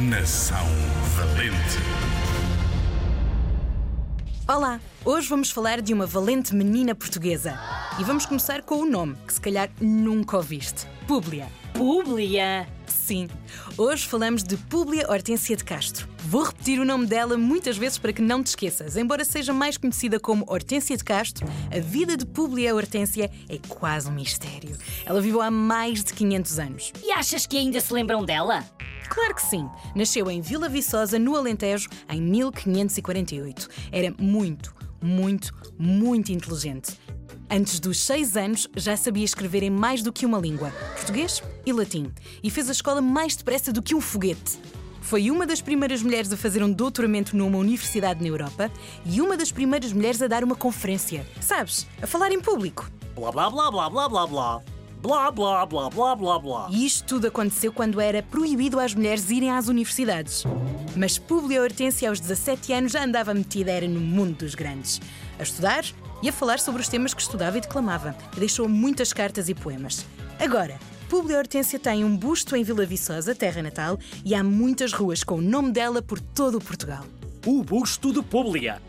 Nação Valente. Olá! Hoje vamos falar de uma valente menina portuguesa. E vamos começar com o nome, que se calhar nunca ouviste: Públia. Públia? Sim, hoje falamos de Públia Hortência de Castro. Vou repetir o nome dela muitas vezes para que não te esqueças. Embora seja mais conhecida como Hortência de Castro, a vida de Públia Hortência é quase um mistério. Ela viveu há mais de 500 anos. E achas que ainda se lembram dela? Claro que sim. Nasceu em Vila Viçosa, no Alentejo, em 1548. Era muito, muito, muito inteligente. Antes dos seis anos, já sabia escrever em mais do que uma língua, português e latim, e fez a escola mais depressa do que um foguete. Foi uma das primeiras mulheres a fazer um doutoramento numa universidade na Europa e uma das primeiras mulheres a dar uma conferência. Sabes, a falar em público. Blá blá blá blá blá blá blá. Blá blá blá blá blá blá. E isto tudo aconteceu quando era proibido às mulheres irem às universidades. Mas Públia Hortência, aos 17 anos, já andava metida era no mundo dos grandes. A estudar e a falar sobre os temas que estudava e declamava. E deixou muitas cartas e poemas. Agora, Públia Hortência tem um busto em Vila Viçosa, terra natal, e há muitas ruas com o nome dela por todo o Portugal. O busto de Públia.